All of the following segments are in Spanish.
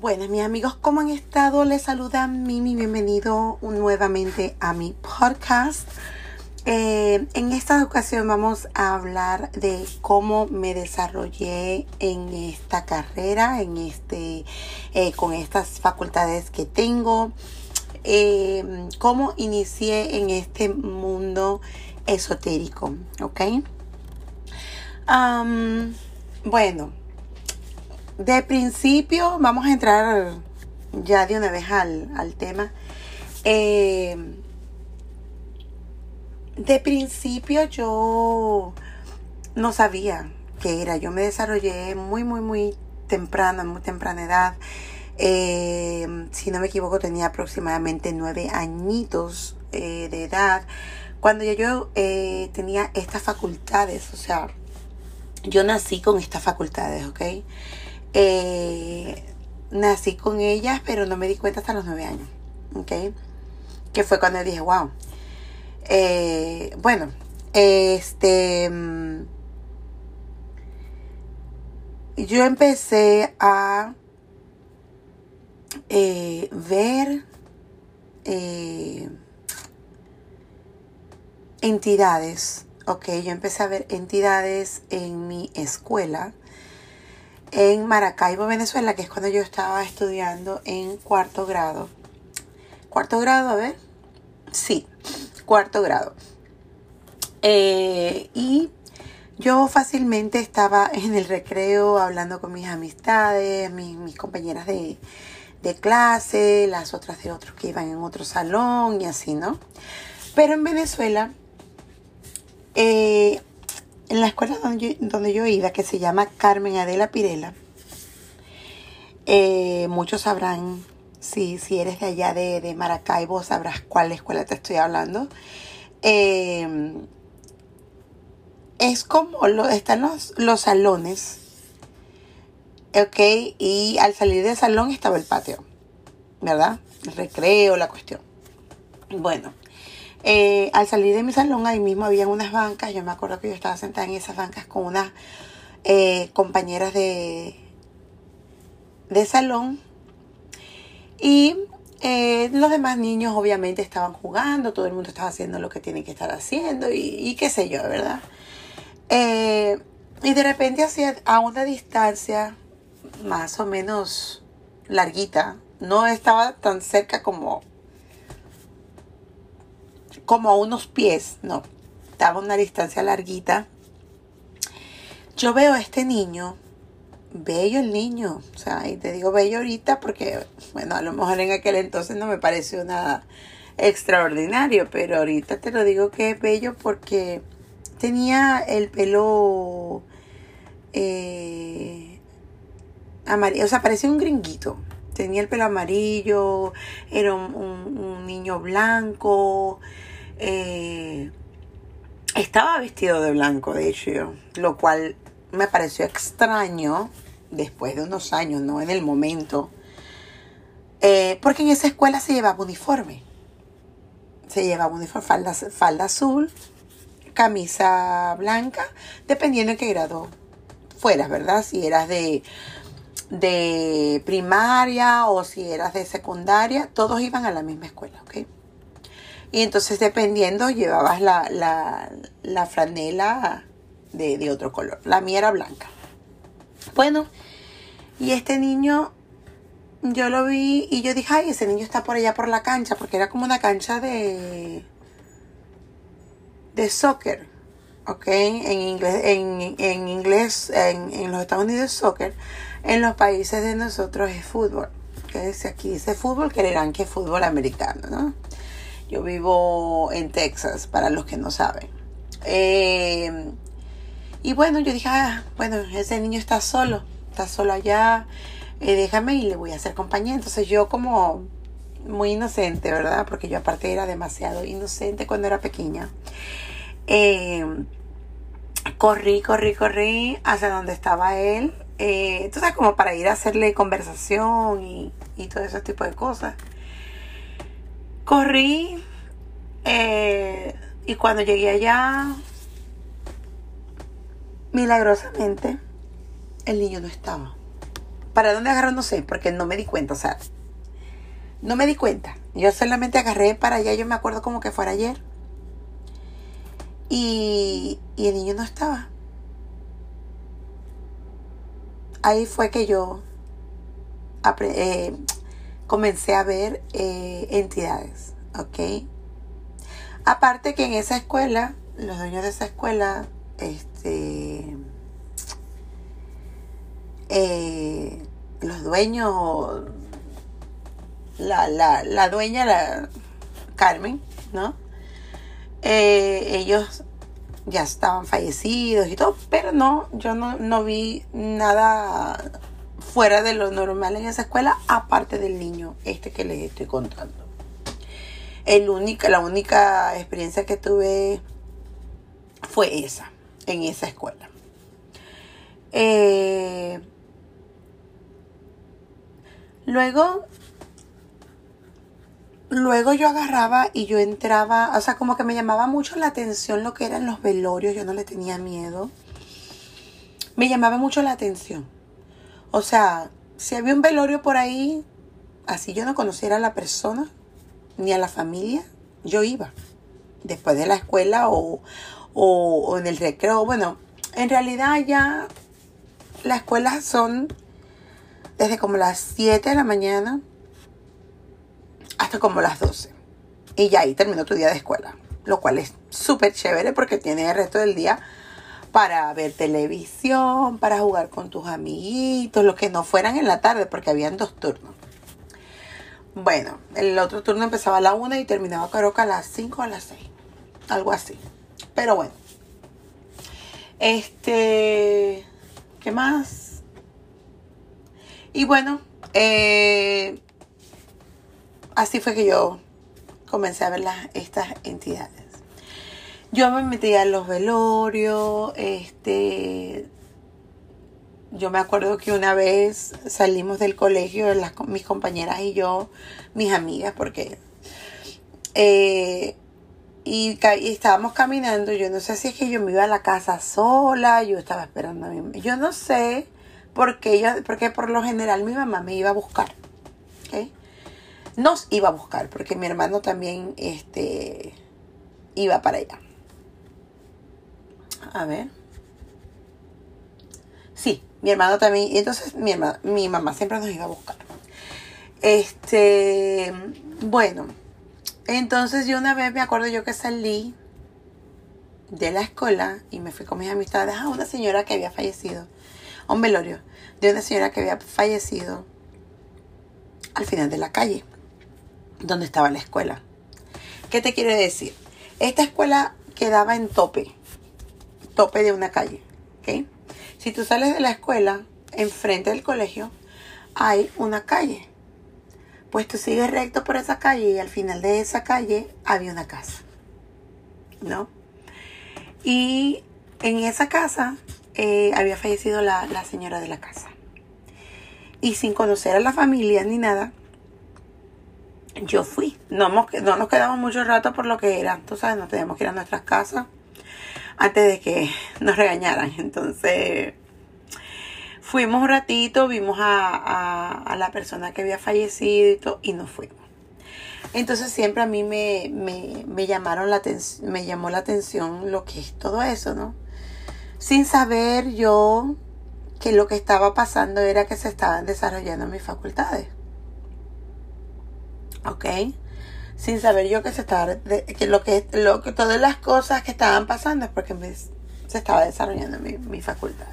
Buenas mis amigos, ¿cómo han estado? Les saluda Mimi, bienvenido nuevamente a mi podcast. Eh, en esta ocasión vamos a hablar de cómo me desarrollé en esta carrera, en este, eh, con estas facultades que tengo, eh, cómo inicié en este mundo esotérico, ¿ok? bueno, de principio, vamos a entrar ya de una vez al, tema. Eh, de principio yo no sabía qué era. Yo me desarrollé muy, muy, muy temprano, en muy temprana edad. Eh, si no me equivoco, tenía aproximadamente nueve añitos eh, de edad. Cuando ya yo tenía estas facultades, o sea, yo nací con estas facultades, ¿ok? Eh, nací con ellas, pero no me di cuenta hasta los nueve años. ¿Ok? Que fue cuando dije, wow. Eh, bueno, este. Mm, yo empecé a eh, ver entidades. Ok, yo empecé a ver entidades en mi escuela en Maracaibo, Venezuela, que es cuando yo estaba estudiando en cuarto grado. ¿Cuarto grado? A ver. Sí, cuarto grado. Eh, y yo fácilmente estaba en el recreo hablando con mis amistades, mis, compañeras de, clase, las otras de otros que iban en otro salón y así, ¿no? Pero en Venezuela, eh, en la escuela donde yo, donde yo iba, que se llama Carmen Adela Pirela, eh, muchos sabrán, si, si eres de allá de, Maracaibo, sabrás cuál escuela te estoy hablando. Eh, es como lo, están los, los salones, ¿ok? Y al salir del salón estaba el patio, ¿verdad? El recreo, la cuestión. Bueno, eh, al salir de mi salón, ahí mismo había unas bancas. Yo me acuerdo que yo estaba sentada en esas bancas con unas eh, compañeras de, de salón. Y eh, los demás niños obviamente estaban jugando, todo el mundo estaba haciendo lo que tiene que estar haciendo y, qué sé yo, ¿verdad? y de repente hacia, a una distancia más o menos larguita, no estaba tan cerca como como a unos pies, no, estaba a una distancia larguita. Yo veo a este niño, bello el niño, o sea, y te digo bello ahorita porque, bueno, a lo mejor en aquel entonces no me pareció nada extraordinario, pero ahorita te lo digo que es bello porque tenía el pelo eh, amarillo, o sea, parecía un gringuito. Tenía el pelo amarillo, era un niño blanco, eh, estaba vestido de blanco, de hecho, lo cual me pareció extraño después de unos años, no en el momento, eh, porque en esa escuela se llevaba uniforme. Se llevaba uniforme, falda, falda azul, camisa blanca, dependiendo de qué grado fueras, ¿verdad? Si eras de, de primaria o si eras de secundaria, todos iban a la misma escuela, ¿ok? Y entonces dependiendo llevabas la, franela de, otro color. La mía era blanca. Bueno, y este niño, yo lo vi y yo dije, ay, ese niño está por allá por la cancha, porque era como una cancha de, de soccer. ¿ok? En inglés, en, en inglés, en, en, los Estados Unidos es soccer, en los países de nosotros es fútbol. Que si aquí dice fútbol, creerán que es fútbol americano, ¿no? Yo vivo en Texas, para los que no saben. Eh, y bueno, yo dije, ah, bueno, ese niño está solo, está solo allá, eh, déjame y le voy a hacer compañía. Entonces yo como muy inocente, ¿verdad? Porque yo aparte era demasiado inocente cuando era pequeña. Eh, corrí, corrí, corrí hacia donde estaba él. entonces como para ir a hacerle conversación y, y todo ese tipo de cosas. Corrí eh, y cuando llegué allá, milagrosamente, el niño no estaba. ¿Para dónde agarró? No sé, porque no me di cuenta, o sea, no me di cuenta. Yo solamente agarré para allá, yo me acuerdo como que fuera ayer. Y, y el niño no estaba. Ahí fue que yo eh, comencé a ver eh, entidades, ¿ok? Aparte que en esa escuela, los dueños de esa escuela, este, eh, los dueños, la, la, la dueña, la Carmen, ¿no? ellos ya estaban fallecidos y todo, pero no, yo no, no vi nada fuera de lo normal en esa escuela, aparte del niño este que les estoy contando. El única, la única experiencia que tuve fue esa, en esa escuela. Eh, luego, luego yo agarraba y yo entraba, o sea, como que me llamaba mucho la atención lo que eran los velorios, yo no le tenía miedo. Me llamaba mucho la atención o sea, si había un velorio por ahí, así yo no conociera a la persona ni a la familia, yo iba. Después de la escuela o, o, en el recreo. Bueno, en realidad ya las escuelas son desde como las 7 de la mañana hasta como las 12. Y ya ahí terminó tu día de escuela. Lo cual es súper chévere porque tienes el resto del día para ver televisión, para jugar con tus amiguitos, los que no fueran en la tarde, porque habían dos turnos. Bueno, el otro turno empezaba a la una y terminaba creo que a las 5 o a las 6. Algo así. Pero bueno. Este. ¿Qué más? Y bueno, eh, así fue que yo comencé a ver las, estas entidades. Yo me metía en los velorios, este, yo me acuerdo que una vez salimos del colegio, las, mis compañeras y yo, mis amigas, porque eh, y, estábamos caminando, yo no sé si es que yo me iba a la casa sola, yo estaba esperando a mí, yo no sé, porque yo, porque por lo general mi mamá me iba a buscar, Nos iba a buscar, porque mi hermano también, este, iba para allá. A ver. Sí, mi hermano también. Y entonces mi, mi mamá siempre nos iba a buscar. Este, bueno. Entonces yo una vez me acuerdo yo que salí de la escuela y me fui con mis amistades a una señora que había fallecido. A un velorio de una señora que había fallecido al final de la calle, donde estaba la escuela. ¿Qué te quiere decir? Esta escuela quedaba en tope tope de una calle. ¿okay? Si tú sales de la escuela, enfrente del colegio, hay una calle. Pues tú sigues recto por esa calle y al final de esa calle había una casa. ¿No? Y en esa casa eh, había fallecido la, la señora de la casa. Y sin conocer a la familia ni nada, yo fui. No, no nos quedamos mucho rato por lo que era. Tú sabes, nos teníamos que ir a nuestras casas antes de que nos regañaran. Entonces fuimos un ratito, vimos a, la persona que había fallecido y todo, y nos fuimos. Entonces siempre a mí me, me, llamaron la me llamó la atención lo que es todo eso, ¿no? Sin saber yo que lo que estaba pasando era que se estaban desarrollando mis facultades. ¿Ok? Sin saber yo que se estaba que lo que lo que todas las cosas que estaban pasando es porque se estaba desarrollando mi, mi facultad.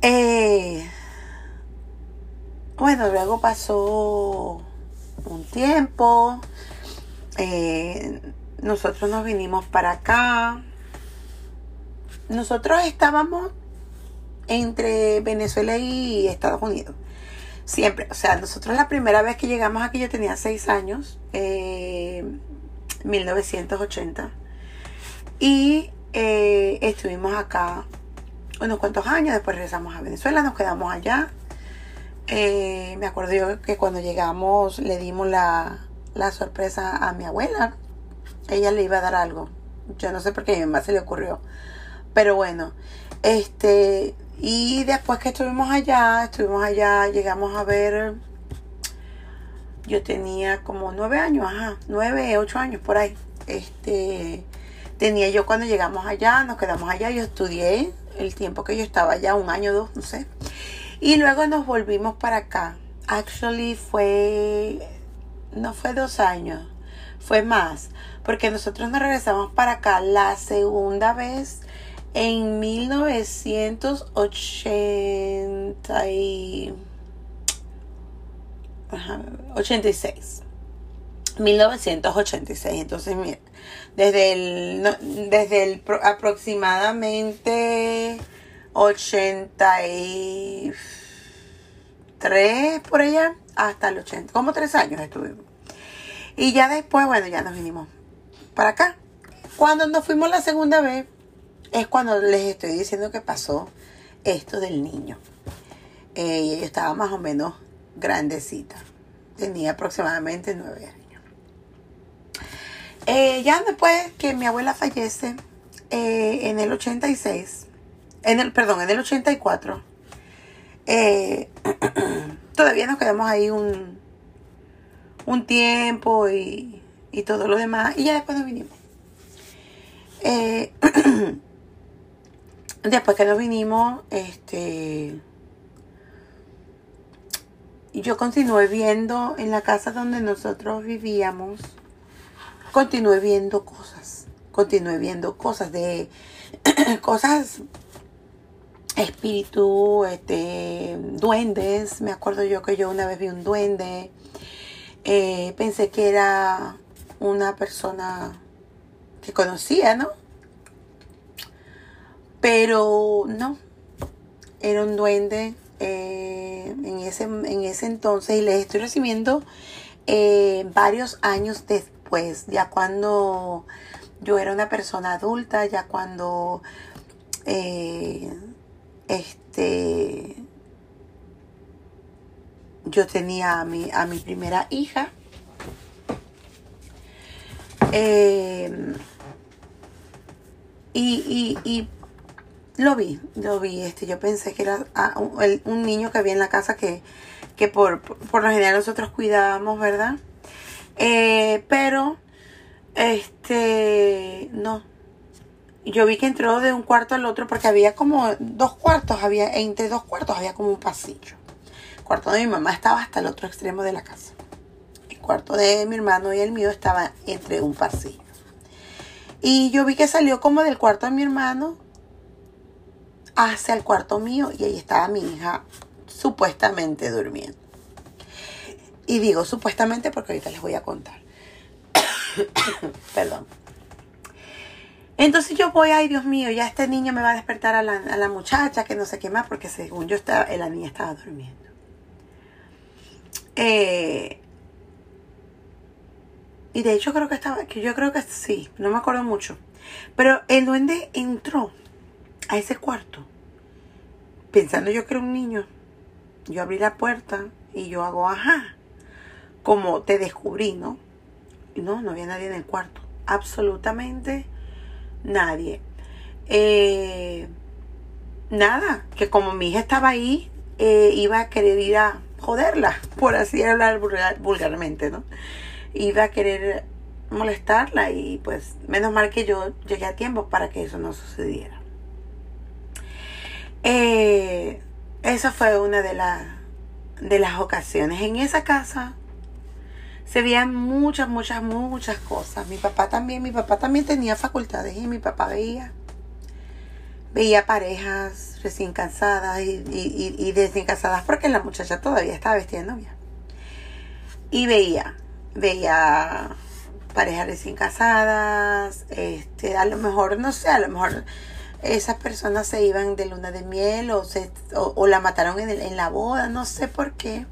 Eh, bueno luego pasó un tiempo eh, nosotros nos vinimos para acá. Nosotros estábamos entre Venezuela y Estados Unidos Siempre, o sea, nosotros la primera vez que llegamos aquí yo tenía seis años, eh, 1980, y eh, estuvimos acá unos cuantos años, después regresamos a Venezuela, nos quedamos allá. Eh, me acuerdo yo que cuando llegamos le dimos la, la sorpresa a mi abuela, ella le iba a dar algo, yo no sé por qué a mi mamá se le ocurrió, pero bueno, este Y después que estuvimos allá, estuvimos allá, llegamos a ver, yo tenía como nueve años, ajá, nueve, ocho años por ahí. Este, tenía yo cuando llegamos allá, nos quedamos allá, yo estudié el tiempo que yo estaba allá, un año, dos, no sé. Y luego nos volvimos para acá. Actually fue, no fue dos años, fue más, porque nosotros nos regresamos para acá la segunda vez en 1986. 1986. Entonces, mira, desde el, desde el aproximadamente 83 por allá hasta el 80, como tres años estuvimos. Y ya después, bueno, ya nos vinimos para acá. Cuando nos fuimos la segunda vez, es cuando les estoy diciendo que pasó esto del niño. Eh, y ella estaba más o menos grandecita. Tenía aproximadamente nueve años. Eh, ya después que mi abuela fallece, eh, en el 86, en el, perdón, en el 84, todavía nos quedamos ahí un, un tiempo y, y todo lo demás. Y ya después nos vinimos. Después que nos vinimos, este, yo continué viendo en la casa donde nosotros vivíamos, continué viendo cosas, continué viendo cosas de cosas espíritu, este, duendes. Me acuerdo yo que yo una vez vi un duende. Eh, pensé que era una persona que conocía, ¿no? Pero no, era un duende eh, en, ese, en ese entonces y les estoy recibiendo eh, varios años después, ya cuando yo era una persona adulta, ya cuando eh, este yo tenía a mi, a mi primera hija. y, y lo vi, lo vi. Este, yo pensé que era ah, un, niño que había en la casa que, que por, por, lo general nosotros cuidábamos, ¿verdad? Eh, pero, este, no. Yo vi que entró de un cuarto al otro porque había como dos cuartos, había, entre dos cuartos había como un pasillo. El cuarto de mi mamá estaba hasta el otro extremo de la casa. El cuarto de mi hermano y el mío estaba entre un pasillo. Y yo vi que salió como del cuarto de mi hermano hacia el cuarto mío y ahí estaba mi hija supuestamente durmiendo. Y digo supuestamente porque ahorita les voy a contar. Perdón. Entonces yo voy, ay Dios mío, ya este niño me va a despertar a la, muchacha, que no sé qué más, porque según yo estaba, la niña estaba durmiendo. Eh, y de hecho creo que estaba, yo creo que sí, no me acuerdo mucho. Pero el duende entró a ese cuarto, pensando yo que era un niño, yo abrí la puerta y yo hago, ajá, como te descubrí, ¿no? No, no había nadie en el cuarto, absolutamente nadie. Eh, nada, que como mi hija estaba ahí, eh, iba a querer ir a joderla, por así hablar vulgarmente, ¿no? Iba a querer molestarla y pues menos mal que yo llegué a tiempo para que eso no sucediera. Eh, esa fue una de, de las ocasiones. En esa casa se veían muchas, muchas, muchas cosas. Mi papá también, mi papá también tenía facultades y mi papá veía. Veía parejas recién casadas y, y, y, recién casadas porque la muchacha todavía estaba vestida de novia. Y veía, veía parejas recién casadas, este, a lo mejor, no sé, a lo mejor esas personas se iban de luna de miel o, se, o, la mataron en, en, la boda, no sé por qué.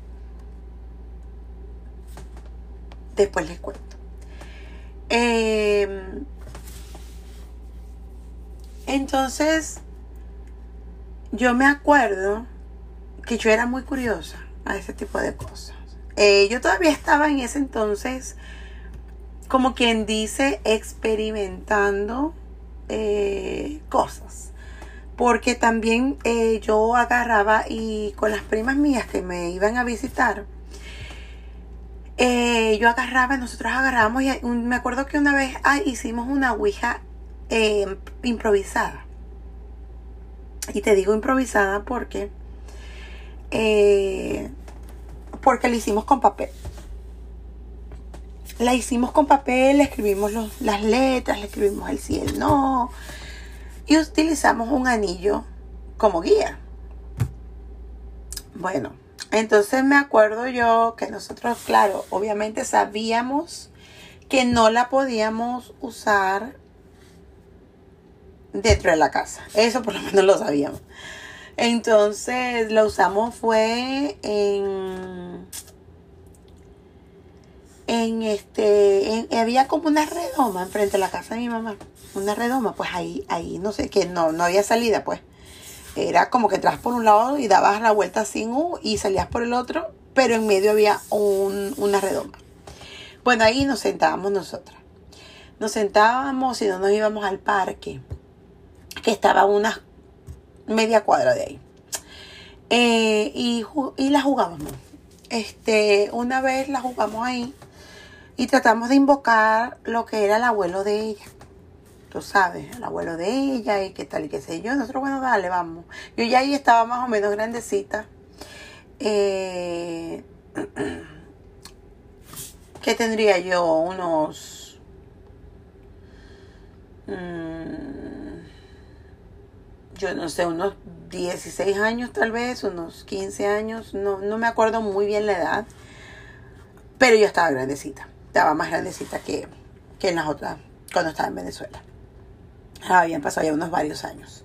Después les cuento. Em, entonces, yo me acuerdo que yo era muy curiosa a ese tipo de cosas. Eh, yo todavía estaba en ese entonces, como quien dice, experimentando eh, cosas. porque también eh, yo agarraba y con las primas mías que me iban a visitar, eh, yo agarraba, nosotros agarramos y me acuerdo que una vez ah, hicimos una ouija eh, improvisada. Y te digo improvisada porque porque la hicimos con papel. La hicimos con papel, escribimos las letras, le escribimos el sí, el no, y utilizamos un anillo como guía. Bueno, entonces me acuerdo yo que nosotros, claro, obviamente sabíamos que no la podíamos usar dentro de la casa. Eso por lo menos lo sabíamos. Entonces lo usamos fue en en este había como una redoma enfrente de la casa de mi mamá una redoma, pues ahí, ahí no sé, que no, no había salida, pues. Era como que entras por un lado y dabas la vuelta sin U y salías por el otro, pero en medio había un, una redoma. Bueno, ahí nos sentábamos nosotras. Nos sentábamos y no nos íbamos al parque, que estaba a una media cuadra de ahí. Eh, y, y la jugábamos. Este, una vez la jugamos ahí y tratamos de invocar lo que era el abuelo de ella sabes, el abuelo de ella y qué tal y qué sé yo. Nosotros, bueno, dale, vamos. Yo ya ahí estaba más o menos grandecita. Eh, ¿Qué tendría yo? Unos... Mm, yo no sé, unos 16 años tal vez, unos 15 años, no, no me acuerdo muy bien la edad, pero yo estaba grandecita, estaba más grandecita que, que en las otras, cuando estaba en Venezuela. Habían pasado ya unos varios años.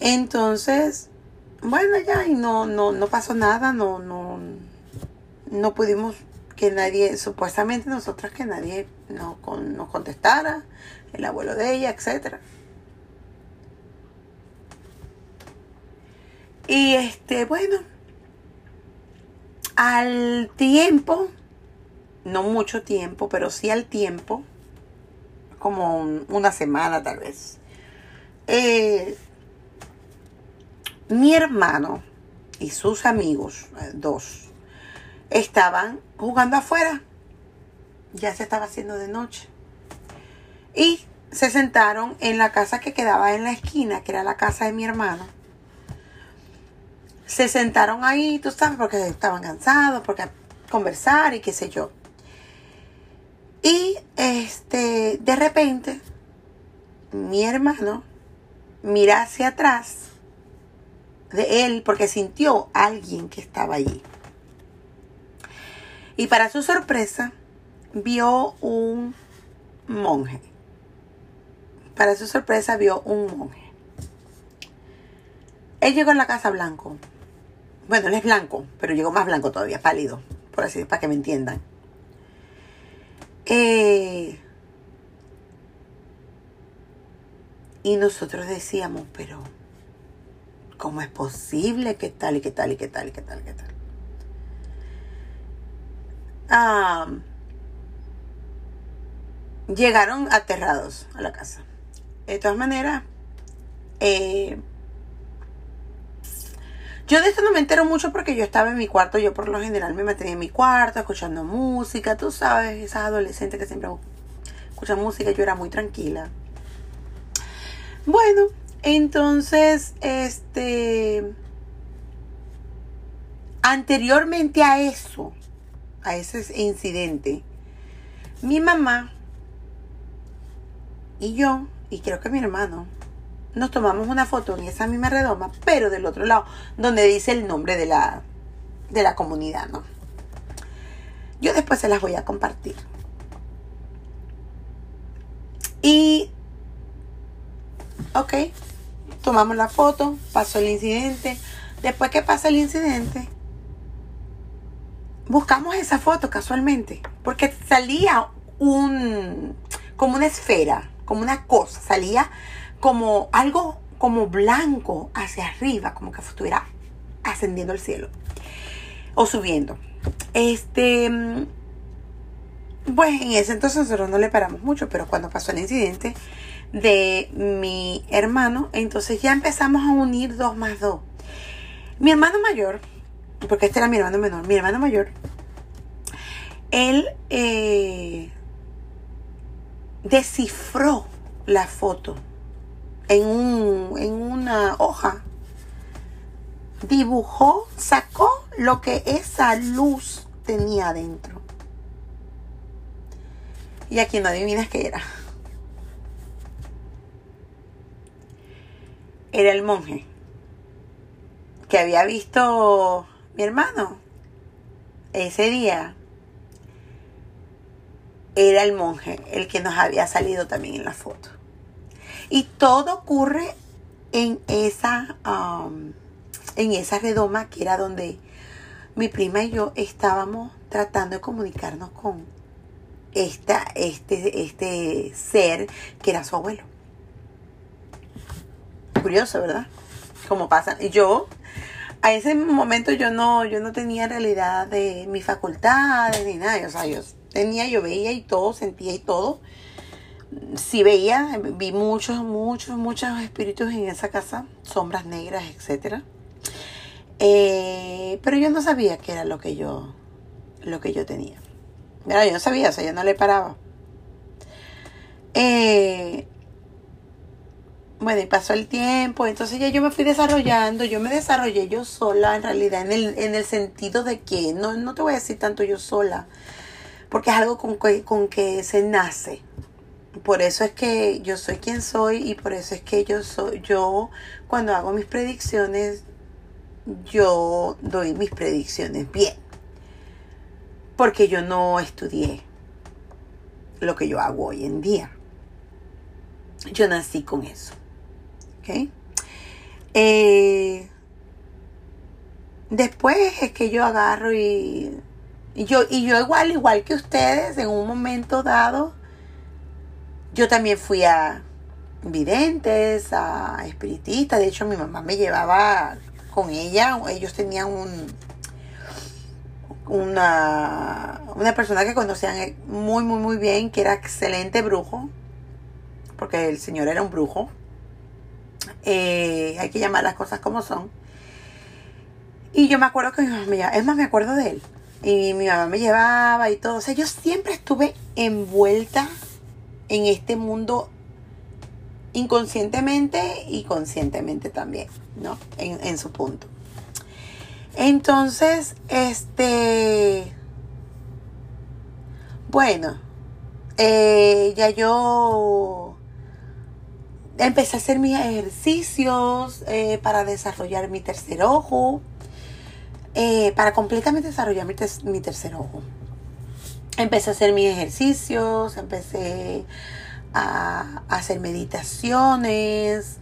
Entonces, bueno, ya, y no, no, no pasó nada, no, no, no pudimos que nadie, supuestamente nosotras que nadie nos, nos contestara, el abuelo de ella, etc. Y este, bueno, al tiempo, no mucho tiempo, pero sí al tiempo, como una semana tal vez. Eh, mi hermano y sus amigos, eh, dos, estaban jugando afuera. Ya se estaba haciendo de noche. Y se sentaron en la casa que quedaba en la esquina, que era la casa de mi hermano. Se sentaron ahí, tú sabes, porque estaban cansados, porque conversar y qué sé yo. Y este, de repente, mi hermano mira hacia atrás de él porque sintió a alguien que estaba allí. Y para su sorpresa, vio un monje. Para su sorpresa, vio un monje. Él llegó a la casa blanco. Bueno, él es blanco, pero llegó más blanco todavía, pálido, por así para que me entiendan. Eh, y nosotros decíamos, pero ¿cómo es posible que tal y que tal y que tal y que tal y que tal? Ah, llegaron aterrados a la casa. De todas maneras, eh, yo de esto no me entero mucho porque yo estaba en mi cuarto, yo por lo general me mantenía en mi cuarto escuchando música, tú sabes, esas adolescentes que siempre escuchan música, yo era muy tranquila. Bueno, entonces, este, anteriormente a eso, a ese incidente, mi mamá y yo, y creo que mi hermano, nos tomamos una foto en esa misma redoma, pero del otro lado, donde dice el nombre de la, de la comunidad, ¿no? Yo después se las voy a compartir. Y, ok, tomamos la foto, pasó el incidente. Después que pasa el incidente, buscamos esa foto casualmente, porque salía un, como una esfera, como una cosa, salía como algo como blanco hacia arriba, como que estuviera ascendiendo al cielo o subiendo. Este, pues en ese entonces nosotros no le paramos mucho, pero cuando pasó el incidente, de mi hermano. Entonces ya empezamos a unir dos más dos. Mi hermano mayor, porque este era mi hermano menor, mi hermano mayor, él eh, descifró la foto en, un, en una hoja. Dibujó, sacó lo que esa luz tenía adentro. Y aquí no adivinas qué era. Era el monje que había visto mi hermano ese día. Era el monje el que nos había salido también en la foto. Y todo ocurre en esa, um, en esa redoma que era donde mi prima y yo estábamos tratando de comunicarnos con esta, este, este ser que era su abuelo. Curioso, ¿verdad? Como pasa. Y yo, a ese momento yo no, yo no tenía realidad de mis facultades ni nada. O sea, yo tenía, yo veía y todo, sentía y todo. Sí veía, vi muchos, muchos, muchos espíritus en esa casa, sombras negras, etcétera. Eh, pero yo no sabía qué era lo que yo, lo que yo tenía. yo no sabía, o sea, yo no le paraba. Eh, bueno, y pasó el tiempo, entonces ya yo me fui desarrollando, yo me desarrollé yo sola en realidad, en el, en el sentido de que, no, no te voy a decir tanto yo sola, porque es algo con que, con que se nace. Por eso es que yo soy quien soy y por eso es que yo soy, yo cuando hago mis predicciones, yo doy mis predicciones bien. Porque yo no estudié lo que yo hago hoy en día. Yo nací con eso. ¿Ok? Eh, después es que yo agarro y, y, yo, y yo igual, igual que ustedes, en un momento dado, yo también fui a videntes, a espiritistas. De hecho, mi mamá me llevaba con ella. Ellos tenían un una, una persona que conocían muy, muy, muy bien, que era excelente brujo, porque el señor era un brujo. Eh, hay que llamar las cosas como son. Y yo me acuerdo que mi mamá me llevaba, es más, me acuerdo de él. Y mi mamá me llevaba y todo. O sea, yo siempre estuve envuelta en este mundo inconscientemente y conscientemente también, ¿no? En, su punto. Entonces, este, bueno, eh, ya yo empecé a hacer mis ejercicios eh, para desarrollar mi tercer ojo, eh, para completamente desarrollar mi, mi tercer ojo. Empecé a hacer mis ejercicios, empecé a hacer meditaciones,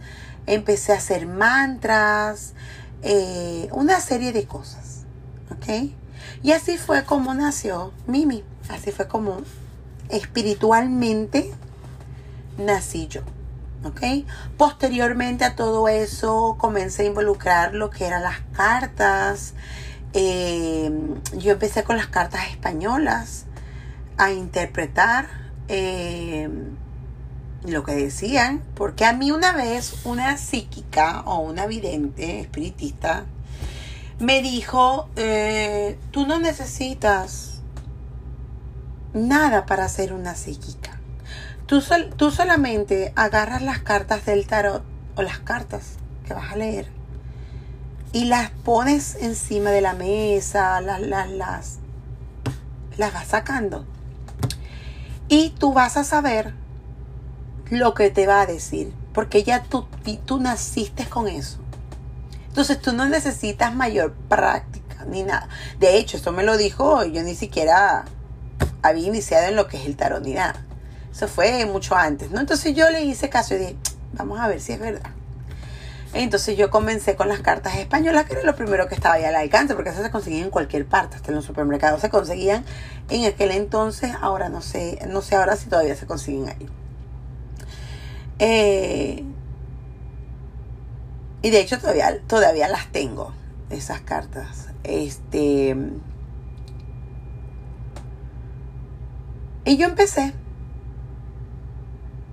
empecé a hacer mantras, eh, una serie de cosas. ¿Ok? Y así fue como nació Mimi. Así fue como espiritualmente nací yo. ¿Ok? Posteriormente a todo eso comencé a involucrar lo que eran las cartas. Eh, yo empecé con las cartas españolas a interpretar. Eh, lo que decían, porque a mí una vez una psíquica o una vidente espiritista me dijo, eh, tú no necesitas nada para ser una psíquica. Tú, tú solamente agarras las cartas del tarot o las cartas que vas a leer y las pones encima de la mesa, las, las, las, las vas sacando. Y tú vas a saber lo que te va a decir, porque ya tú, tú naciste con eso. Entonces tú no necesitas mayor práctica ni nada. De hecho, esto me lo dijo, yo ni siquiera había iniciado en lo que es el tarot ni nada. Eso fue mucho antes, ¿no? Entonces yo le hice caso y dije, vamos a ver si es verdad. Entonces yo comencé con las cartas españolas, que era lo primero que estaba ya al alcance, porque esas se conseguían en cualquier parte, hasta en los supermercados se conseguían en aquel entonces, ahora no sé, no sé ahora si todavía se consiguen ahí. Eh, y de hecho todavía, todavía las tengo, esas cartas. Este. Y yo empecé.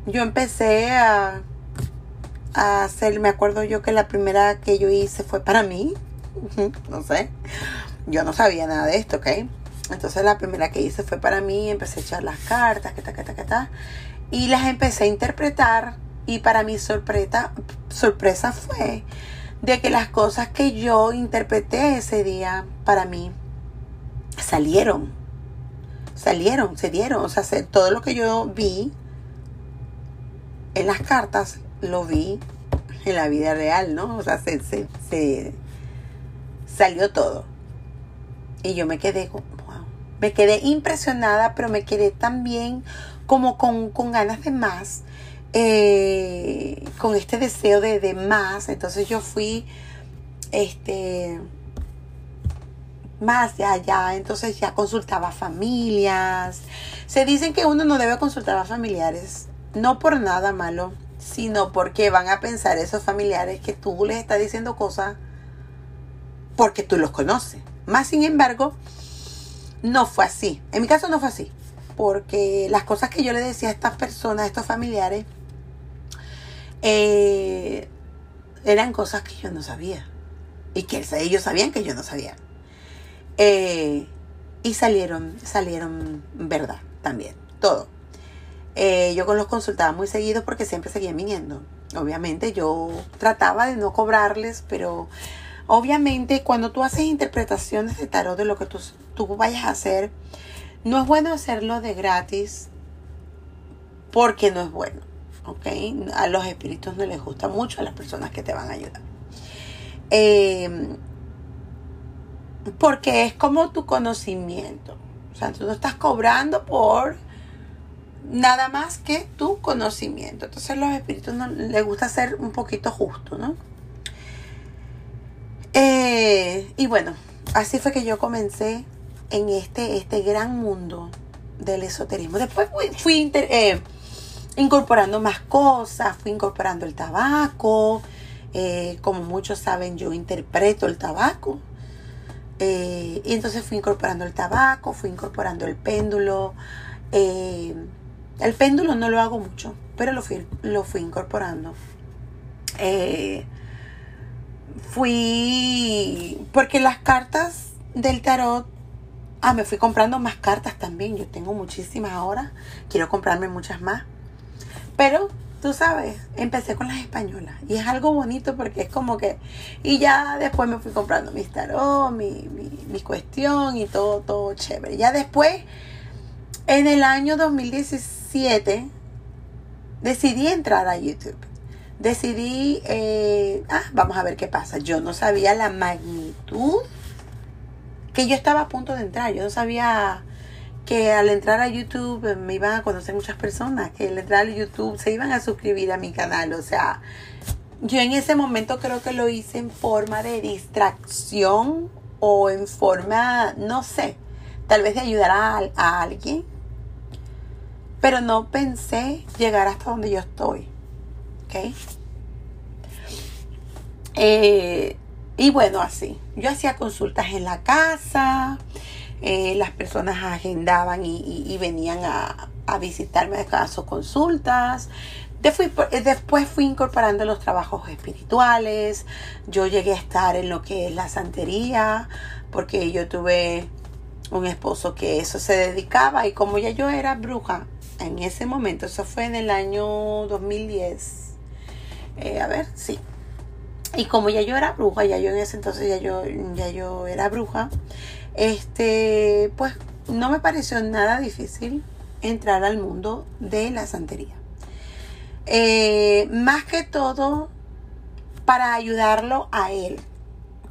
yo empecé a, a hacer, me acuerdo yo que la primera que yo hice fue para mí, no sé, yo no sabía nada de esto, ¿ok? Entonces la primera que hice fue para mí, empecé a echar las cartas, que ta, que ta, que ta, y las empecé a interpretar. Y para mi sorpresa, sorpresa fue de que las cosas que yo interpreté ese día para mí salieron, salieron, se dieron, o sea, todo lo que yo vi en las cartas lo vi en la vida real, ¿no? O sea, se, se, salió todo. Y yo me quedé, me quedé impresionada, pero me quedé también como con, con ganas de más, eh, con este deseo de, de, más. Entonces yo fui, este, más de allá, entonces ya consultaba familias. Se dicen que uno no debe consultar a familiares, no por nada malo, sino porque van a pensar esos familiares que tú les estás diciendo cosas porque tú los conoces. Más sin embargo, no fue así. En mi caso no fue así. Porque las cosas que yo le decía a estas personas, a estos familiares, eh, eran cosas que yo no sabía. Y que ellos sabían que yo no sabía. Eh, y salieron, salieron verdad también, todo. Eh, yo con los consultaba muy seguido porque siempre seguían viniendo. Obviamente yo trataba de no cobrarles, pero obviamente cuando tú haces interpretaciones de tarot de lo que tú, tú vayas a hacer, no es bueno hacerlo de gratis porque no es bueno. ¿ok? A los espíritus no les gusta mucho a las personas que te van a ayudar. Eh, porque es como tu conocimiento. O sea, tú no estás cobrando por nada más que tu conocimiento. Entonces los espíritus no, les gusta ser un poquito justo, ¿no? Eh, y bueno, así fue que yo comencé en este, este gran mundo del esoterismo. Después fui, eh, incorporando más cosas, fui incorporando el tabaco. Eh, como muchos saben, yo interpreto el tabaco. Y entonces fui incorporando el tabaco, fui incorporando el péndulo. El péndulo no lo hago mucho, pero lo fui, lo fui incorporando. Eh, fui, porque las cartas del tarot, ah, me fui comprando más cartas también. Yo tengo muchísimas ahora, quiero comprarme muchas más. Pero tú sabes, empecé con las españolas y es algo bonito porque es como que, y ya después me fui comprando mis tarot, mi, mi, cuestión y todo, todo chévere. Ya después, en el año 2017, decidí entrar a YouTube. Decidí, eh, ah, vamos a ver qué pasa. Yo no sabía la magnitud que yo estaba a punto de entrar. Yo no sabía que al entrar a YouTube eh, me iban a conocer muchas personas, que al entrar a YouTube se iban a suscribir a mi canal. O sea, yo en ese momento creo que lo hice en forma de distracción o en forma, no sé, tal vez de ayudar a, alguien. Pero no pensé llegar hasta donde yo estoy. ¿Ok? Eh, y bueno, así. Yo hacía consultas en la casa. Eh, las personas agendaban y, venían a, visitarme a sus consultas. Eh, después fui incorporando los trabajos espirituales. Yo llegué a estar en lo que es la santería, porque yo tuve un esposo que eso se dedicaba y como ya yo era bruja en ese momento, eso fue en el año 2010. Eh, a ver, sí. Y como ya yo era bruja, ya yo en ese entonces ya yo, ya yo era bruja, este, pues no me pareció nada difícil entrar al mundo de la santería. Eh, más que todo para ayudarlo a él,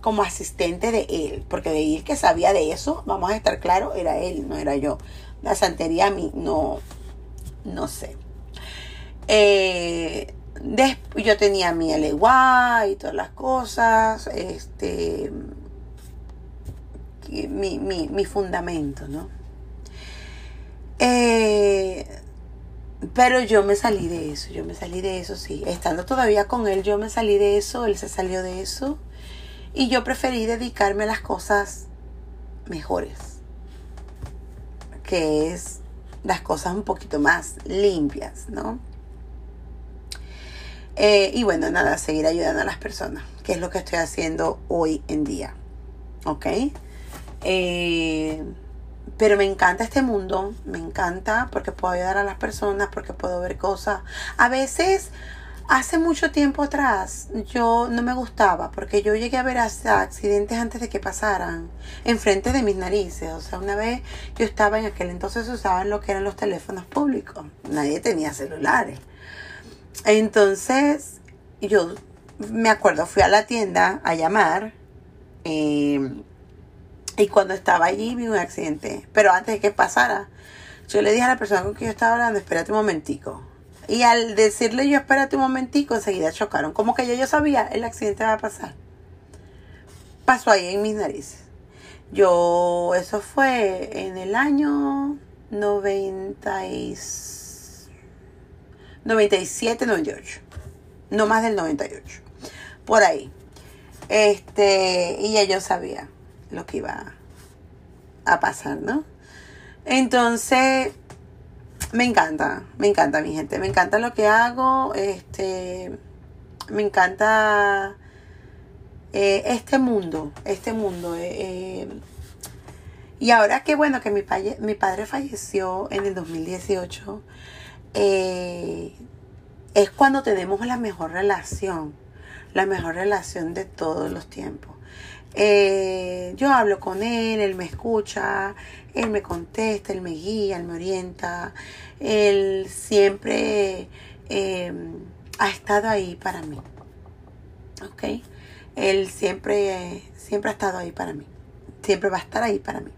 como asistente de él, porque de él que sabía de eso, vamos a estar claros, era él, no era yo. La santería a mí no, no sé. Eh, yo tenía mi LY y todas las cosas, este, mi, mi, mi fundamento, ¿no? Eh, pero yo me salí de eso, yo me salí de eso, sí. Estando todavía con él, yo me salí de eso, él se salió de eso. Y yo preferí dedicarme a las cosas mejores. Que es las cosas un poquito más limpias, ¿no? Eh, y bueno, nada, seguir ayudando a las personas, que es lo que estoy haciendo hoy en día. ¿Ok? Eh, pero me encanta este mundo, me encanta porque puedo ayudar a las personas, porque puedo ver cosas. A veces, hace mucho tiempo atrás, yo no me gustaba porque yo llegué a ver hasta accidentes antes de que pasaran, enfrente de mis narices. O sea, una vez yo estaba en aquel entonces usaban lo que eran los teléfonos públicos, nadie tenía celulares. Entonces, yo me acuerdo, fui a la tienda a llamar. Eh, y cuando estaba allí vi un accidente. Pero antes de que pasara, yo le dije a la persona con quien yo estaba hablando, espérate un momentico. Y al decirle yo espérate un momentico, enseguida chocaron. Como que ya yo sabía, el accidente va a pasar. Pasó ahí en mis narices. Yo, eso fue en el año 97, 98. No más del 98. Por ahí. Este, y ya yo sabía lo que iba a pasar, ¿no? Entonces, me encanta, me encanta mi gente, me encanta lo que hago, este, me encanta eh, este mundo, este mundo. Eh, eh. y ahora que bueno, que mi, mi padre falleció en el 2018, es cuando tenemos la mejor relación, la mejor relación de todos los tiempos. Eh, yo hablo con él, él me escucha, él me contesta, él me guía, él me orienta. Él siempre em, ha estado ahí para mí. ¿Ok? Él siempre, siempre ha estado ahí para mí. Siempre va a estar ahí para mí.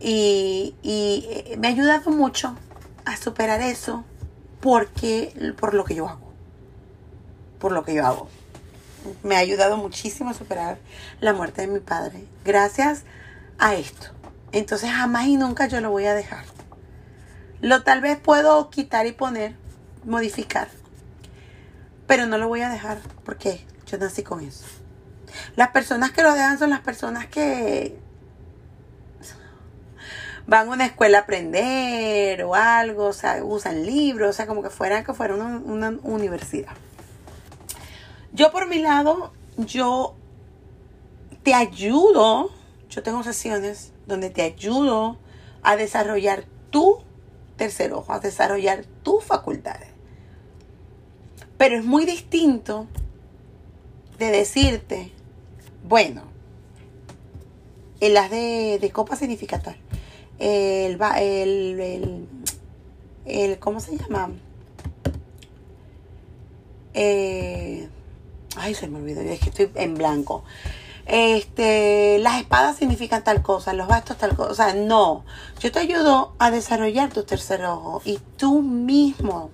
Y, y eh, me ha ayudado mucho a superar eso porque, por lo que yo hago. Por lo que yo hago me ha ayudado muchísimo a superar la muerte de mi padre. Gracias a esto. Entonces jamás y nunca yo lo voy a dejar. Lo tal vez puedo quitar y poner, modificar. Pero no lo voy a dejar porque yo nací con eso. Las personas que lo dejan son las personas que van a una escuela a aprender o algo, o sea, usan libros, o sea, como que fuera que fuera una universidad. Yo por mi lado, yo te ayudo, yo tengo sesiones donde te ayudo a desarrollar tu tercer ojo, a desarrollar tus facultades. Pero es muy distinto de decirte, bueno, en las de, de copa significa tal. El, el, el, el, ¿cómo se llama? Eh, Ay, se me olvidó, es que estoy en blanco. Este, las espadas significan tal cosa, los bastos tal cosa. O sea, no. Yo te ayudo a desarrollar tu tercer ojo y tú mismo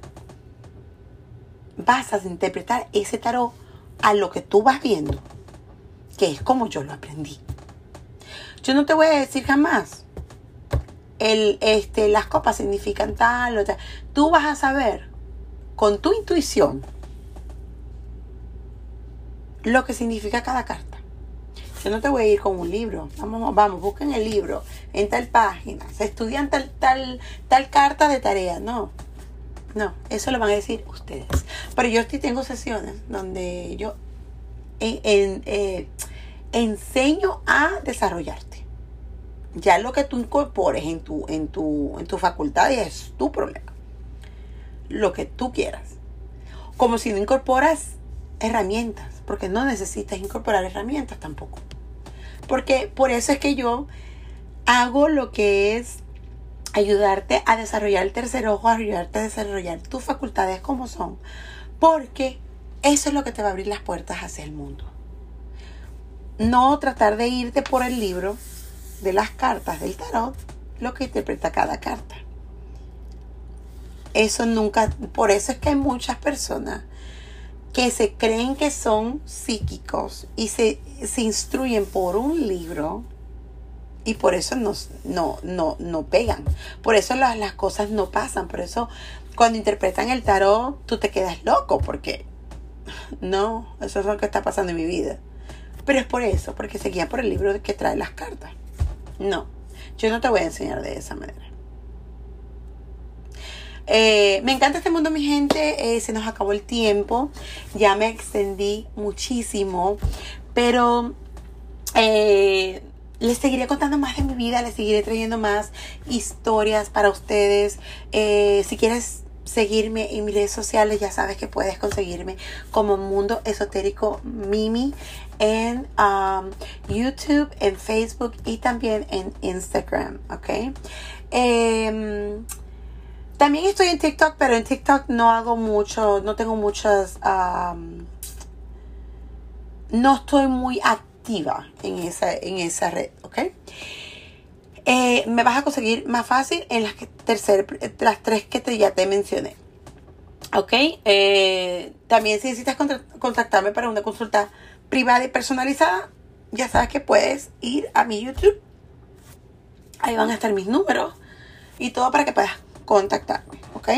vas a interpretar ese tarot a lo que tú vas viendo, que es como yo lo aprendí. Yo no te voy a decir jamás, el, este, las copas significan tal o tal. Tú vas a saber con tu intuición lo que significa cada carta. Yo no te voy a ir con un libro. Vamos, vamos, busquen el libro en tal página. Se estudian tal, tal, tal carta de tarea. No. No, eso lo van a decir ustedes. Pero yo sí tengo sesiones donde yo eh, enseño a desarrollarte. Ya lo que tú incorpores en tu, en tu, en tu facultad es tu problema. Lo que tú quieras. Como si no incorporas herramientas porque no necesitas incorporar herramientas tampoco. Porque por eso es que yo hago lo que es ayudarte a desarrollar el tercer ojo, ayudarte a desarrollar tus facultades como son, porque eso es lo que te va a abrir las puertas hacia el mundo. No tratar de irte por el libro de las cartas del tarot, lo que interpreta cada carta. Eso nunca, por eso es que hay muchas personas que se creen que son psíquicos y se, instruyen por un libro y por eso no, no, no pegan. Por eso las, las cosas no pasan. Por eso cuando interpretan el tarot tú te quedas loco porque no, eso es lo que está pasando en mi vida. Pero es por eso, porque se guían por el libro que trae las cartas. No, yo no te voy a enseñar de esa manera. Eh, me encanta este mundo, mi gente. Eh, se nos acabó el tiempo. Ya me extendí muchísimo. Pero eh, les seguiré contando más de mi vida. Les seguiré trayendo más historias para ustedes. si quieres seguirme en mis redes sociales, ya sabes que puedes conseguirme como Mundo Esotérico Mimi en um, YouTube, en Facebook y también en Instagram, ¿ok? Em, también estoy en TikTok, pero en TikTok no hago mucho, no tengo muchas, no estoy muy activa en esa, en esa red, ¿ok? Eh, me vas a conseguir más fácil en las, que, las tres que te, ya te mencioné. Ok, eh, también si necesitas contactarme para una consulta privada y personalizada, ya sabes que puedes ir a mi YouTube. Ahí van a estar mis números y todo para que puedas contactarme, ¿ok?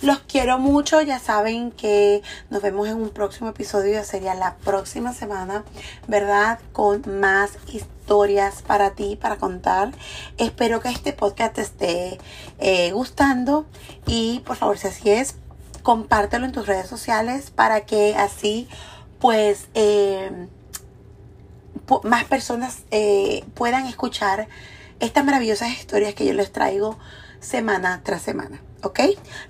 Los quiero mucho, ya saben que nos vemos en un próximo episodio, sería la próxima semana, ¿verdad? Con más historias para ti, para contar. Espero que este podcast te esté eh, gustando y por favor, si así es, compártelo en tus redes sociales para que así pues eh, más personas eh, puedan escuchar estas maravillosas historias que yo les traigo semana tras semana. ¿Ok?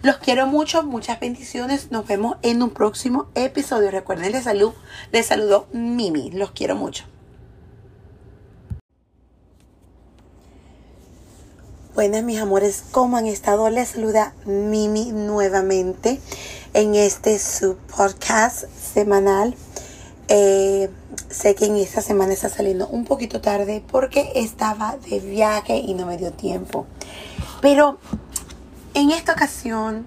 Los quiero mucho, muchas bendiciones. Nos vemos en un próximo episodio. Recuerden, les, salud, les saludo Mimi. Los quiero mucho. Buenas mis amores, ¿cómo han estado? Les saluda Mimi nuevamente en este su podcast semanal. Eh, sé que en esta semana está saliendo un poquito tarde porque estaba de viaje y no me dio tiempo. Pero en esta ocasión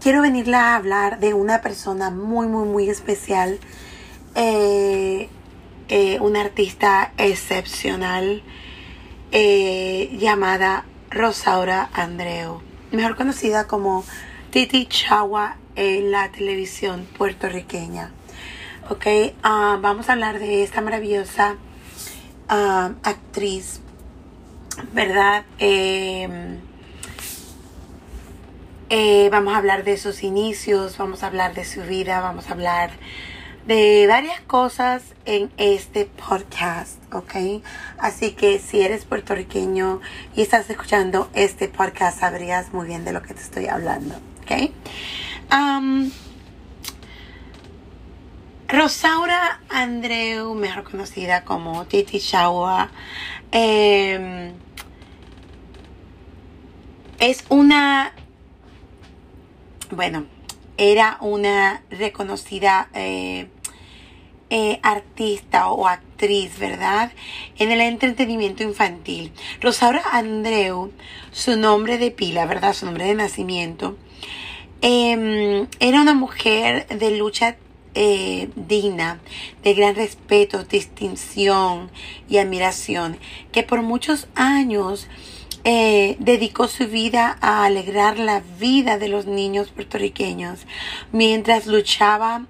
quiero venirle a hablar de una persona muy, muy, muy especial. Eh, eh, una artista excepcional eh, llamada Rosaura Andreu, mejor conocida como Titi Chagua en la televisión puertorriqueña. Ok, ah, vamos a hablar de esta maravillosa ah, actriz, ¿verdad? Em, eh, vamos a hablar de sus inicios, vamos a hablar de su vida, vamos a hablar de varias cosas en este podcast, ¿ok? Así que si eres puertorriqueño y estás escuchando este podcast, sabrías muy bien de lo que te estoy hablando, ¿ok? Rosaura Andreu, mejor conocida como Titi Shawa, em, es una, bueno, era una reconocida eh, eh, artista o actriz, ¿verdad? En el entretenimiento infantil. Rosaura Andreu, su nombre de pila, ¿verdad? Su nombre de nacimiento. Em, era una mujer de lucha eh, digna, de gran respeto, distinción y admiración, que por muchos años eh, dedicó su vida a alegrar la vida de los niños puertorriqueños mientras luchaba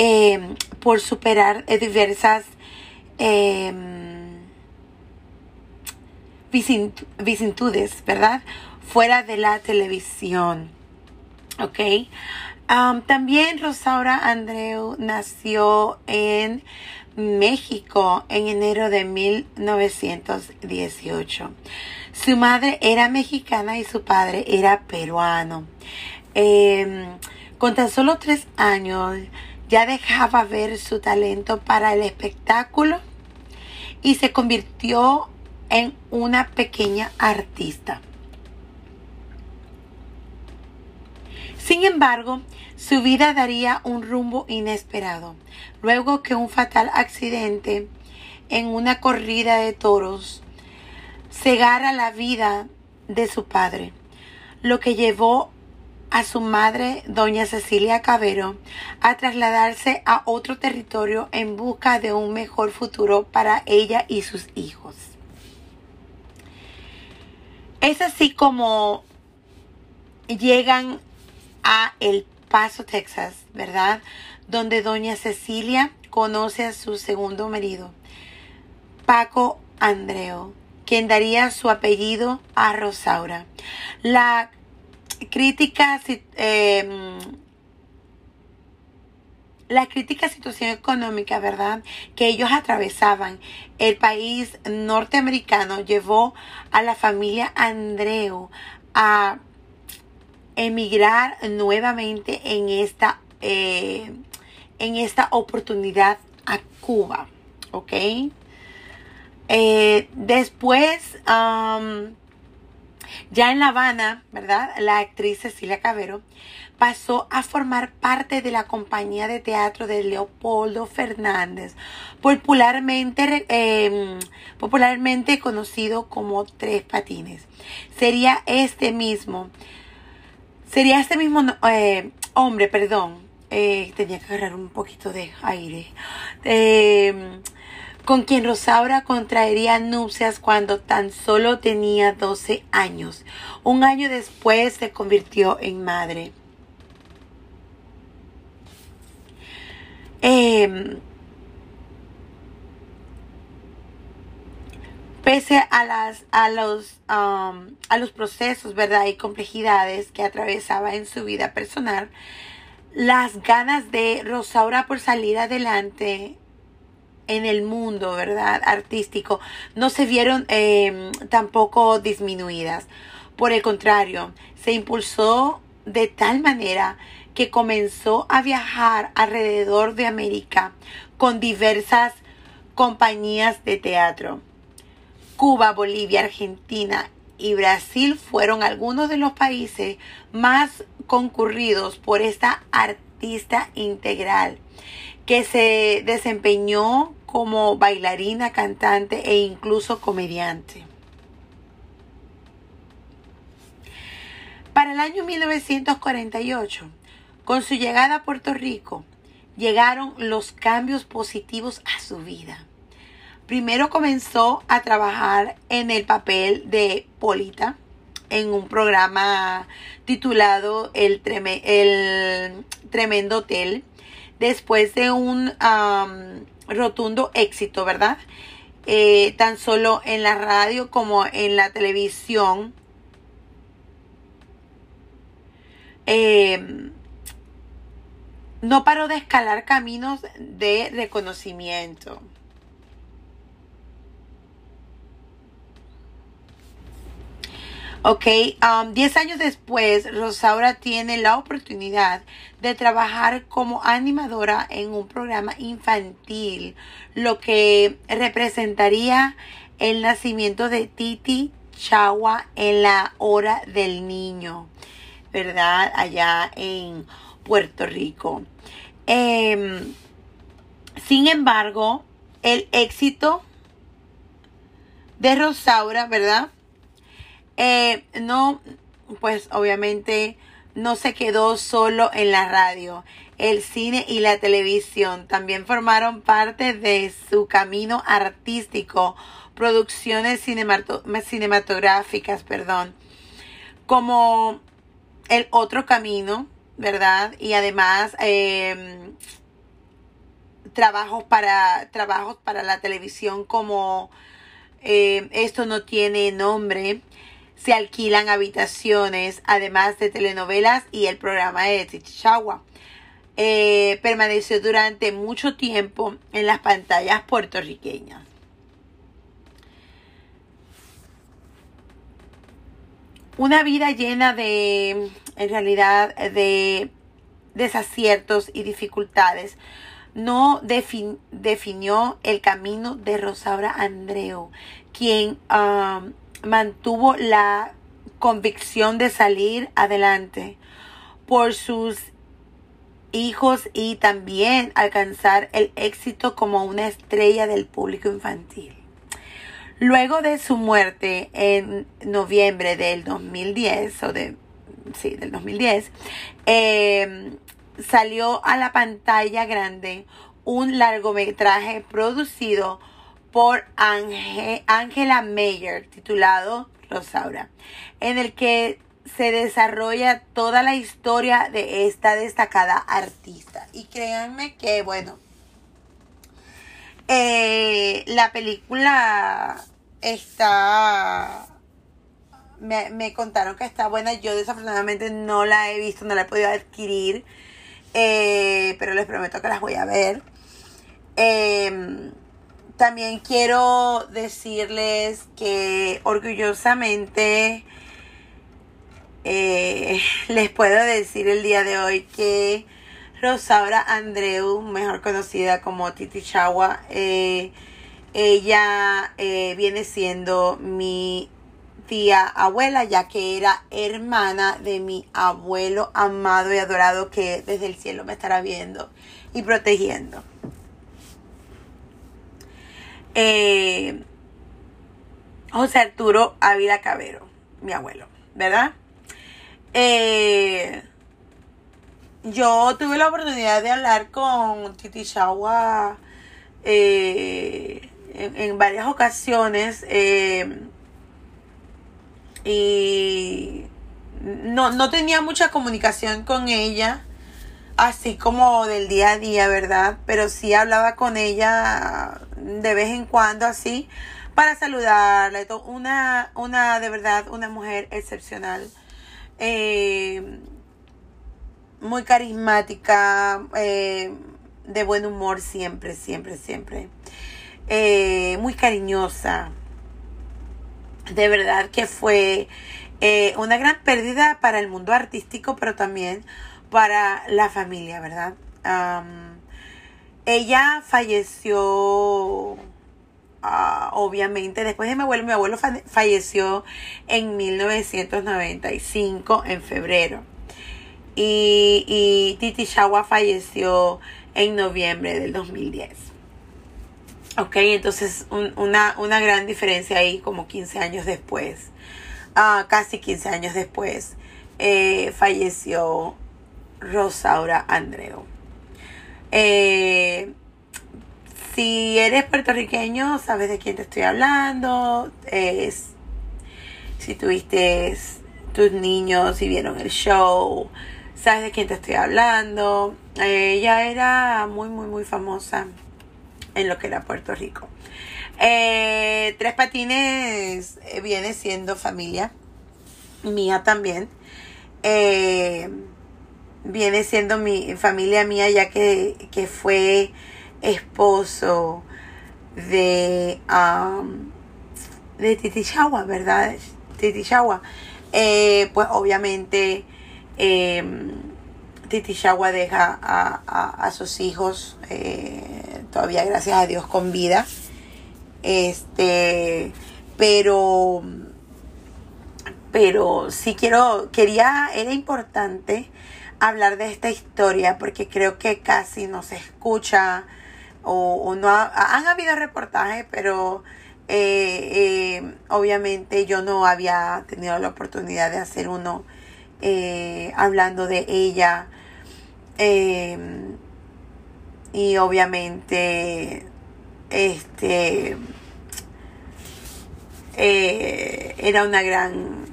Em, por superar eh, diversas eh, ¿verdad? Fuera de la televisión. ¿Ok? también Rosaura Andreu nació en México en enero de 1918. Su madre era mexicana y su padre era peruano. Em, con tan solo tres años, ya dejaba ver su talento para el espectáculo y se convirtió en una pequeña artista. Sin embargo, su vida daría un rumbo inesperado, luego que un fatal accidente en una corrida de toros cegara la vida de su padre, lo que llevó a su madre, doña Cecilia Cabero, a trasladarse a otro territorio en busca de un mejor futuro para ella y sus hijos. Es así como llegan a El Paso, Texas, ¿verdad? Donde doña Cecilia conoce a su segundo marido, Paco Andreo, quien daría su apellido a Rosaura. La crítica, eh, la crítica situación económica, ¿verdad?, que ellos atravesaban. El país norteamericano llevó a la familia Andreu a emigrar nuevamente en esta, eh, en esta oportunidad a Cuba, ¿ok? Eh, después, um, ya en La Habana, ¿verdad? La actriz Cecilia Cabero pasó a formar parte de la compañía de teatro de Leopoldo Fernández, popularmente, em, popularmente conocido como Tres Patines. Sería este mismo, sería este mismo eh, hombre, perdón, eh, tenía que agarrar un poquito de aire. Em, con quien Rosaura contraería nupcias cuando tan solo tenía 12 años. Un año después se convirtió en madre. Em, pese a las a los um, a los procesos verdad y complejidades que atravesaba en su vida personal las ganas de Rosaura por salir adelante en el mundo verdad artístico no se vieron em, tampoco disminuidas. Por el contrario se impulsó de tal manera que comenzó a viajar alrededor de América con diversas compañías de teatro. Cuba, Bolivia, Argentina y Brasil fueron algunos de los países más concurridos por esta artista integral que se desempeñó como bailarina, cantante e incluso comediante. Para el año 1948, con su llegada a Puerto Rico, llegaron los cambios positivos a su vida. Primero comenzó a trabajar en el papel de Polita en un programa titulado El, Tremendo Hotel, después de un rotundo éxito, ¿verdad? Eh, tan solo en la radio como en la televisión. Eh, no paró de escalar caminos de reconocimiento. Ok, 10 um, años después, Rosaura tiene la oportunidad de trabajar como animadora en un programa infantil, lo que representaría el nacimiento de Titi Chagua en la hora del niño, ¿verdad? Allá en Puerto Rico. Em, sin embargo, el éxito de Rosaura, ¿verdad? Eh, no, pues obviamente no se quedó solo en la radio. El cine y la televisión también formaron parte de su camino artístico, producciones cinematográficas, perdón, como El otro camino, ¿verdad? Y además em, trabajos para trabajos para la televisión como em, esto no tiene nombre se alquilan habitaciones además de telenovelas y el programa de Tichagua eh, permaneció durante mucho tiempo en las pantallas puertorriqueñas. Una vida llena de en realidad de desaciertos y dificultades, no definió el camino de Rosaura Andreu, quien um, mantuvo la convicción de salir adelante por sus hijos y también alcanzar el éxito como una estrella del público infantil. Luego de su muerte en noviembre del 2010 o de sí, del 2010, em, salió a la pantalla grande un largometraje producido por Angela Mayer titulado Rosaura, en el que se desarrolla toda la historia de esta destacada artista. Y créanme que, bueno, eh, la película está me, me contaron que está buena. Yo desafortunadamente no la he visto, no la he podido adquirir. Eh, pero les prometo que las voy a ver. Em, también quiero decirles que orgullosamente eh, les puedo decir el día de hoy que Rosaura Andreu, mejor conocida como Titi Chagua, eh, ella viene siendo mi tía abuela, ya que era hermana de mi abuelo amado y adorado que desde el cielo me estará viendo y protegiendo. Eh, José Arturo Ávila Cabero, mi abuelo, ¿verdad? Eh, yo tuve la oportunidad de hablar con Titi Shawa eh, en, varias ocasiones y no, no tenía mucha comunicación con ella, así como del día a día, ¿verdad? Pero sí hablaba con ella de vez en cuando así para saludarla. Una, una de verdad, una mujer excepcional. Eh, muy carismática, eh, de buen humor siempre, siempre, siempre. Eh, muy cariñosa de verdad que fue una gran pérdida para el mundo artístico, pero también para la familia, ¿verdad? ella falleció, ah, obviamente, después de mi abuelo, mi abuelo falleció en 1995, en febrero. Y, y Titi Shawa falleció en noviembre del 2010. Ok, entonces una, una, gran diferencia ahí como 15 años después, ah, casi 15 años después, eh, falleció Rosaura Andreu. Eh, si eres puertorriqueño, sabes de quién te estoy hablando. Es, si tuviste tus niños y vieron el show, sabes de quién te estoy hablando. ella era muy, muy, muy famosa en lo que era Puerto Rico. Eh, Tres Patines eh, viene siendo familia mía también. Eh, viene siendo mi familia mía ya que, fue esposo de, um, de Titi ¿verdad? Titi pues obviamente Titi deja a, sus hijos todavía gracias a Dios con vida. Este, pero pero sí quiero quería era importante hablar de esta historia porque creo que casi no se escucha o, no han habido reportajes pero eh, eh, obviamente yo no había tenido la oportunidad de hacer uno eh, hablando de ella y obviamente este eh, era una gran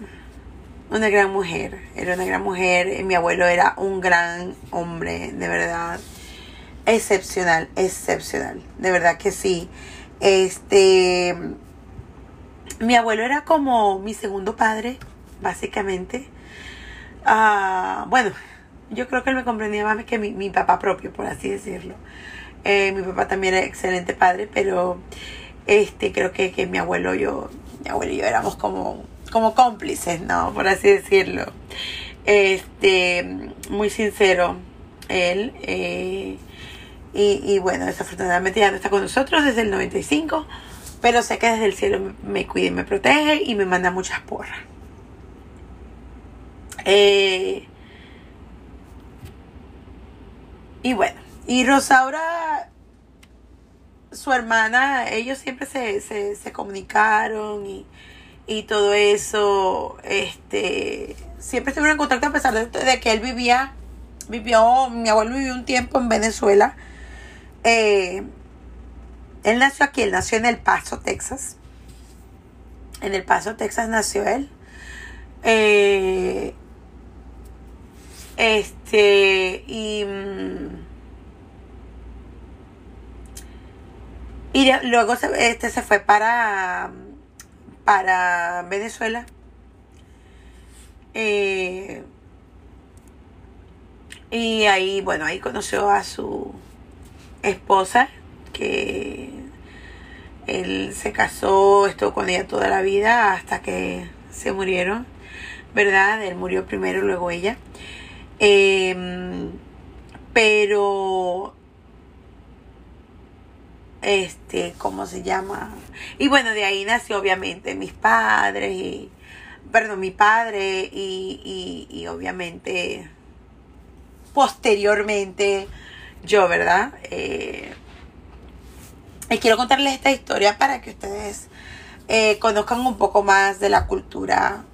una gran mujer era una gran mujer mi abuelo era un gran hombre de verdad excepcional excepcional de verdad que sí este mi abuelo era como mi segundo padre básicamente ah, bueno yo creo que él me comprendía más que mi, papá propio, por así decirlo. Eh, mi papá también era excelente padre, pero este creo que, que mi abuelo yo, mi abuelo y yo éramos como, como cómplices, ¿no? Por así decirlo. Este, muy sincero él. Eh, y, y, bueno, desafortunadamente ya no está con nosotros desde el 95, pero sé que desde el cielo me, cuida y me protege y me manda muchas porras. Eh, Y bueno, y Rosaura, su hermana, ellos siempre se, se, comunicaron y, y, todo eso, este, siempre estuvieron en contacto a pesar de, que él vivía, vivió, mi abuelo vivió un tiempo en Venezuela. Eh, él nació aquí, él nació en El Paso, Texas. En El Paso, Texas nació él. Eh, este, y. Mm, y luego este se fue para, para Venezuela Eh, y ahí, bueno, ahí conoció a su esposa, que él se casó, estuvo con ella toda la vida hasta que se murieron, ¿verdad? Él murió primero, luego ella. Em, pero este, ¿cómo se llama? Y bueno, de ahí nació obviamente mis padres y, perdón, mi padre y, y, obviamente posteriormente yo, ¿verdad? Eh, y quiero contarles esta historia para que ustedes eh, conozcan un poco más de la cultura,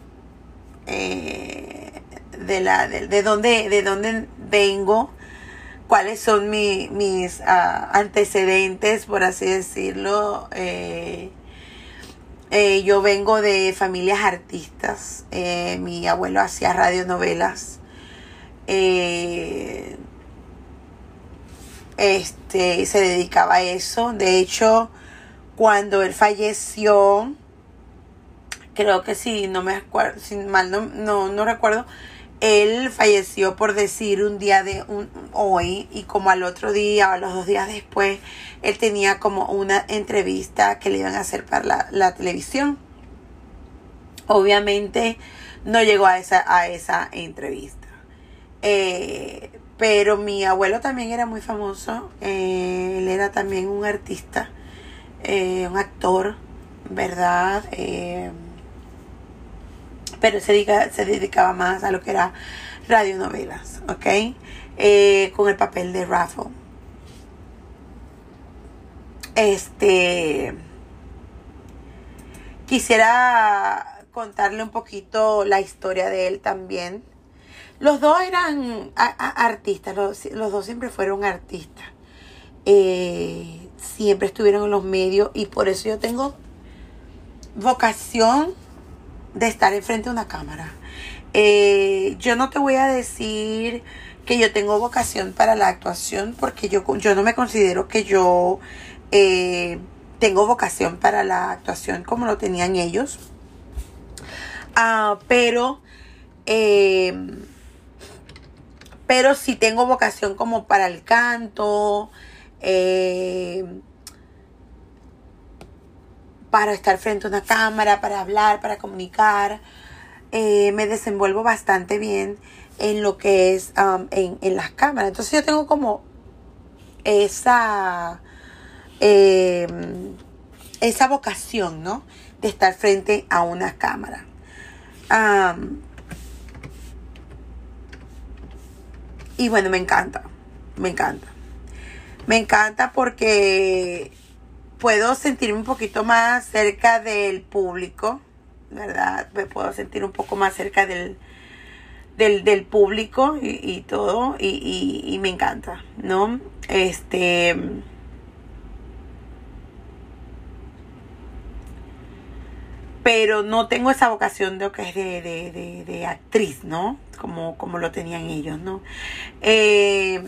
eh, de, la, de, de, dónde, de dónde vengo, cuáles son mis uh, antecedentes, por así decirlo. Eh, eh, yo vengo de familias artistas. Eh, mi abuelo hacía radionovelas. Este se dedicaba a eso. De hecho, cuando él falleció, creo que sí, no me acuerdo, si mal no, no, no recuerdo, él falleció por decir un día de un, hoy y como al otro día o a los dos días después, él tenía como una entrevista que le iban a hacer para la, televisión. Obviamente no llegó a esa, a esa entrevista. Eh, pero mi abuelo también era muy famoso. Eh, él era también un artista, eh, un actor, ¿verdad? Eh, pero se, dedica, se dedicaba más a lo que era radionovelas, ¿ok? con el papel de Raffle. Este. Quisiera contarle un poquito la historia de él también los dos eran artistas, los, dos siempre fueron artistas. Eh, siempre estuvieron en los medios y por eso yo tengo vocación de estar enfrente de una cámara. Eh, yo no te voy a decir que yo tengo vocación para la actuación porque yo, yo no me considero que yo eh, tengo vocación para la actuación como lo tenían ellos. Ah, pero pero si tengo vocación como para el canto, eh, para estar frente a una cámara, para hablar, para comunicar. Eh, me desenvuelvo bastante bien en lo que es um, en, las cámaras. Entonces yo tengo como esa, em, esa vocación, ¿no? De estar frente a una cámara. Y bueno, me encanta, me encanta. Me encanta porque puedo sentirme un poquito más cerca del público, ¿verdad? Me puedo sentir un poco más cerca del, del, público y, todo, y, y, me encanta, ¿no? Este. Pero no tengo esa vocación de que es de, de, de actriz, ¿no? como, como lo tenían ellos, ¿no? Eh,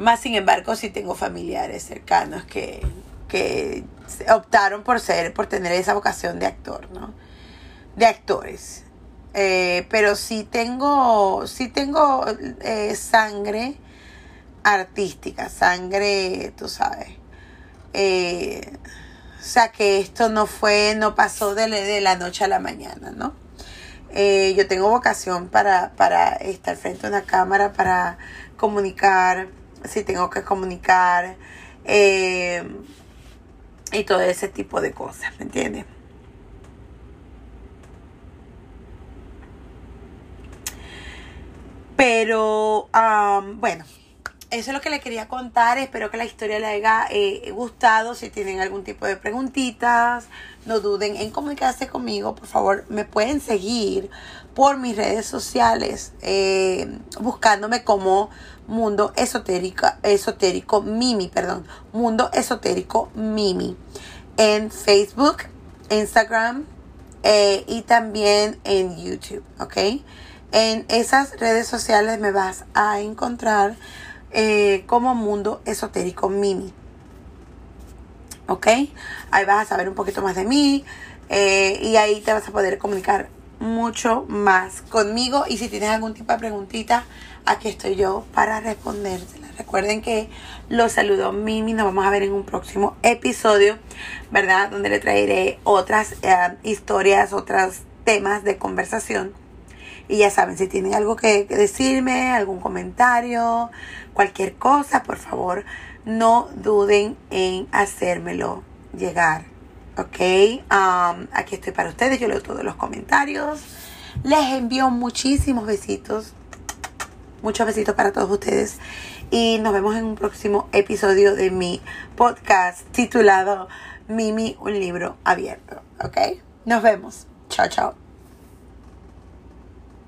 más sin embargo, sí tengo familiares cercanos que, que optaron por ser, por tener esa vocación de actor, ¿no? De actores. Eh, pero sí tengo, sí tengo eh, sangre artística, sangre, tú sabes. o sea que esto no fue, no pasó de, de la noche a la mañana, ¿no? Eh, yo tengo vocación para, para estar frente a una cámara, para comunicar, si tengo que comunicar, eh, y todo ese tipo de cosas, ¿me entiendes? Pero, bueno, eso es lo que le quería contar. Espero que la historia le haya eh, gustado. Si tienen algún tipo de preguntitas, no duden en comunicarse conmigo. Por favor, me pueden seguir por mis redes sociales eh, buscándome como Mundo Esotérico, Esotérico Mimi, perdón, Mundo Esotérico Mimi en Facebook, Instagram eh, y también en YouTube, ¿ok? En esas redes sociales me vas a encontrar eh, como Mundo Esotérico Mimi. ¿Ok? Ahí vas a saber un poquito más de mí eh, y ahí te vas a poder comunicar mucho más conmigo y si tienes algún tipo de preguntita, aquí estoy yo para respondérsela. Recuerden que los saludo Mimi, nos vamos a ver en un próximo episodio, ¿verdad? Donde le traeré otras eh, historias, otros temas de conversación. Y ya saben, si tienen algo que, decirme, algún comentario, cualquier cosa, por favor, no duden en hacérmelo llegar. ¿Ok? Um, aquí estoy para ustedes, yo leo todos los comentarios. Les envío muchísimos besitos. Muchos besitos para todos ustedes. Y nos vemos en un próximo episodio de mi podcast titulado Mimi, un libro abierto. ¿Ok? Nos vemos. Chao, chao.